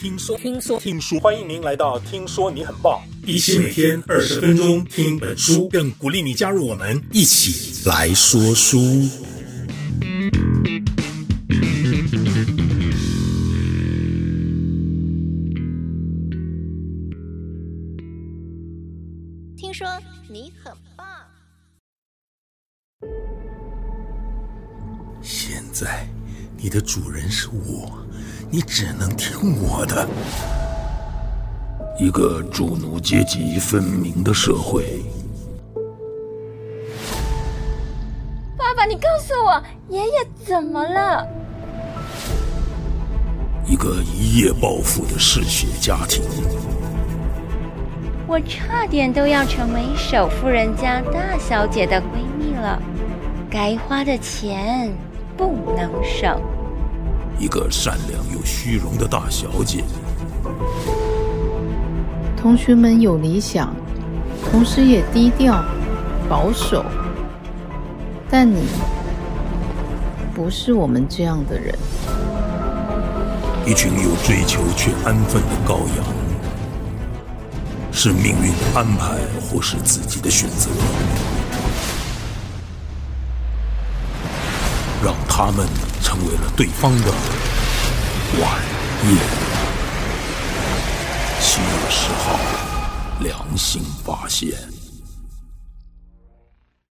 听说，听说，听说，欢迎您来到《听说你很棒》，一起每天二十分钟听本书，更鼓励你加入我们一起来说书。听说你很棒。现在，你的主人是我。你只能听我的。一个主奴阶级分明的社会。爸爸，你告诉我，爷爷怎么了？一个一夜暴富的嗜血家庭。我差点都要成为首富人家大小姐的闺蜜了，该花的钱不能省。一个善良又虚荣的大小姐。同学们有理想，同时也低调、保守，但你不是我们这样的人。一群有追求却安分的羔羊，是命运的安排，或是自己的选择？让他们成为了对方的晚宴。七月十号，良心发现。